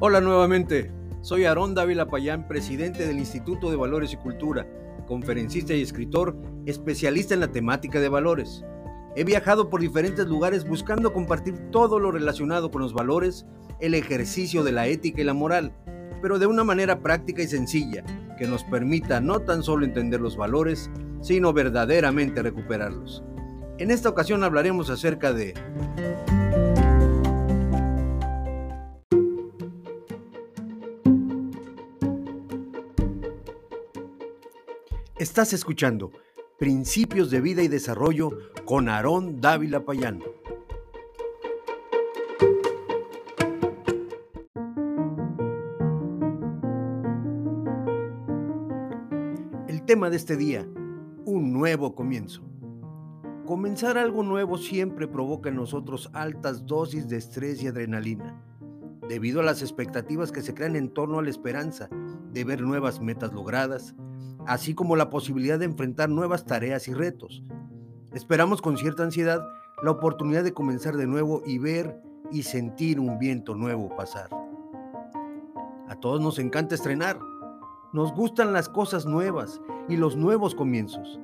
Hola nuevamente, soy Aarón Dávila Payán, presidente del Instituto de Valores y Cultura, conferencista y escritor, especialista en la temática de valores. He viajado por diferentes lugares buscando compartir todo lo relacionado con los valores, el ejercicio de la ética y la moral, pero de una manera práctica y sencilla, que nos permita no tan solo entender los valores, sino verdaderamente recuperarlos. En esta ocasión hablaremos acerca de Estás escuchando Principios de Vida y Desarrollo con Aarón Dávila Payán. El tema de este día, un nuevo comienzo. Comenzar algo nuevo siempre provoca en nosotros altas dosis de estrés y adrenalina, debido a las expectativas que se crean en torno a la esperanza de ver nuevas metas logradas, así como la posibilidad de enfrentar nuevas tareas y retos. Esperamos con cierta ansiedad la oportunidad de comenzar de nuevo y ver y sentir un viento nuevo pasar. A todos nos encanta estrenar. Nos gustan las cosas nuevas y los nuevos comienzos.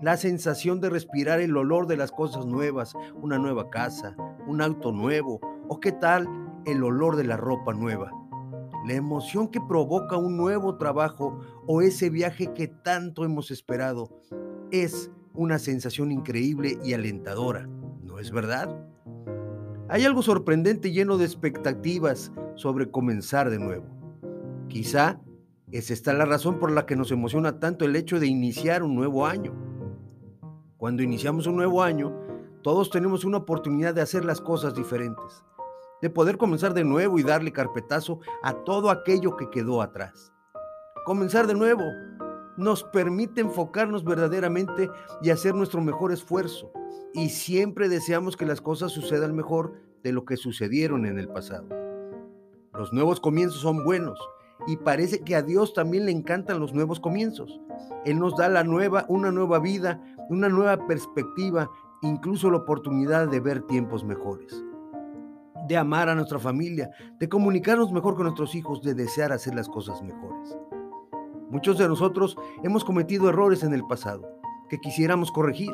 La sensación de respirar el olor de las cosas nuevas, una nueva casa, un auto nuevo o qué tal el olor de la ropa nueva la emoción que provoca un nuevo trabajo o ese viaje que tanto hemos esperado es una sensación increíble y alentadora, ¿no es verdad? Hay algo sorprendente lleno de expectativas sobre comenzar de nuevo. Quizá es esta la razón por la que nos emociona tanto el hecho de iniciar un nuevo año. Cuando iniciamos un nuevo año, todos tenemos una oportunidad de hacer las cosas diferentes de poder comenzar de nuevo y darle carpetazo a todo aquello que quedó atrás. Comenzar de nuevo nos permite enfocarnos verdaderamente y hacer nuestro mejor esfuerzo. Y siempre deseamos que las cosas sucedan mejor de lo que sucedieron en el pasado. Los nuevos comienzos son buenos y parece que a Dios también le encantan los nuevos comienzos. Él nos da la nueva, una nueva vida, una nueva perspectiva, incluso la oportunidad de ver tiempos mejores de amar a nuestra familia, de comunicarnos mejor con nuestros hijos, de desear hacer las cosas mejores. Muchos de nosotros hemos cometido errores en el pasado que quisiéramos corregir,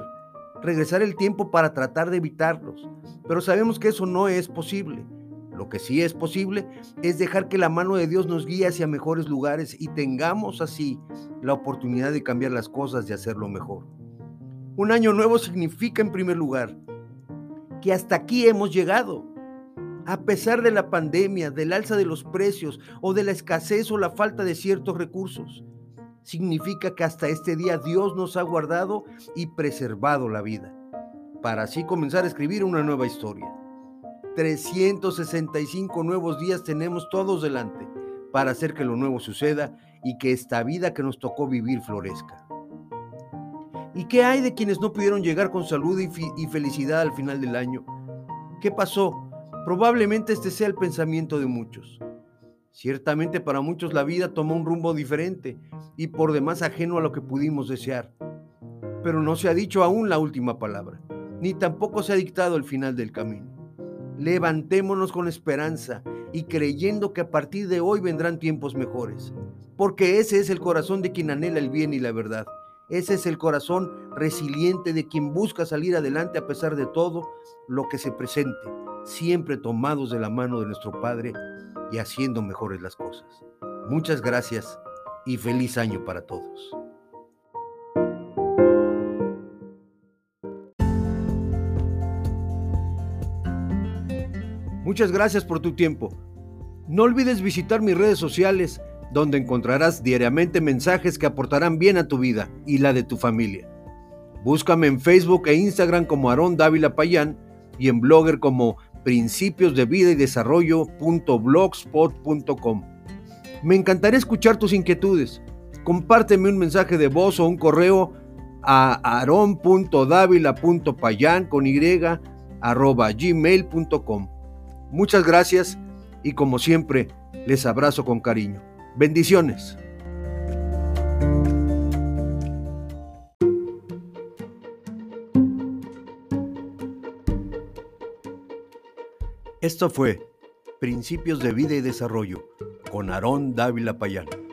regresar el tiempo para tratar de evitarlos, pero sabemos que eso no es posible. Lo que sí es posible es dejar que la mano de Dios nos guíe hacia mejores lugares y tengamos así la oportunidad de cambiar las cosas y hacerlo mejor. Un año nuevo significa en primer lugar que hasta aquí hemos llegado a pesar de la pandemia, del alza de los precios o de la escasez o la falta de ciertos recursos. Significa que hasta este día Dios nos ha guardado y preservado la vida, para así comenzar a escribir una nueva historia. 365 nuevos días tenemos todos delante para hacer que lo nuevo suceda y que esta vida que nos tocó vivir florezca. ¿Y qué hay de quienes no pudieron llegar con salud y, y felicidad al final del año? ¿Qué pasó? Probablemente este sea el pensamiento de muchos. Ciertamente para muchos la vida tomó un rumbo diferente y por demás ajeno a lo que pudimos desear. Pero no se ha dicho aún la última palabra, ni tampoco se ha dictado el final del camino. Levantémonos con esperanza y creyendo que a partir de hoy vendrán tiempos mejores, porque ese es el corazón de quien anhela el bien y la verdad. Ese es el corazón resiliente de quien busca salir adelante a pesar de todo lo que se presente siempre tomados de la mano de nuestro Padre y haciendo mejores las cosas. Muchas gracias y feliz año para todos. Muchas gracias por tu tiempo. No olvides visitar mis redes sociales donde encontrarás diariamente mensajes que aportarán bien a tu vida y la de tu familia. Búscame en Facebook e Instagram como Aarón Dávila Payán y en Blogger como principios de vida y desarrollo.blogspot.com. Me encantaría escuchar tus inquietudes. Compárteme un mensaje de voz o un correo a aron.davila.payan con y arroba gmail.com. Muchas gracias y como siempre les abrazo con cariño. Bendiciones. Esto fue Principios de Vida y Desarrollo con Aarón Dávila Payán.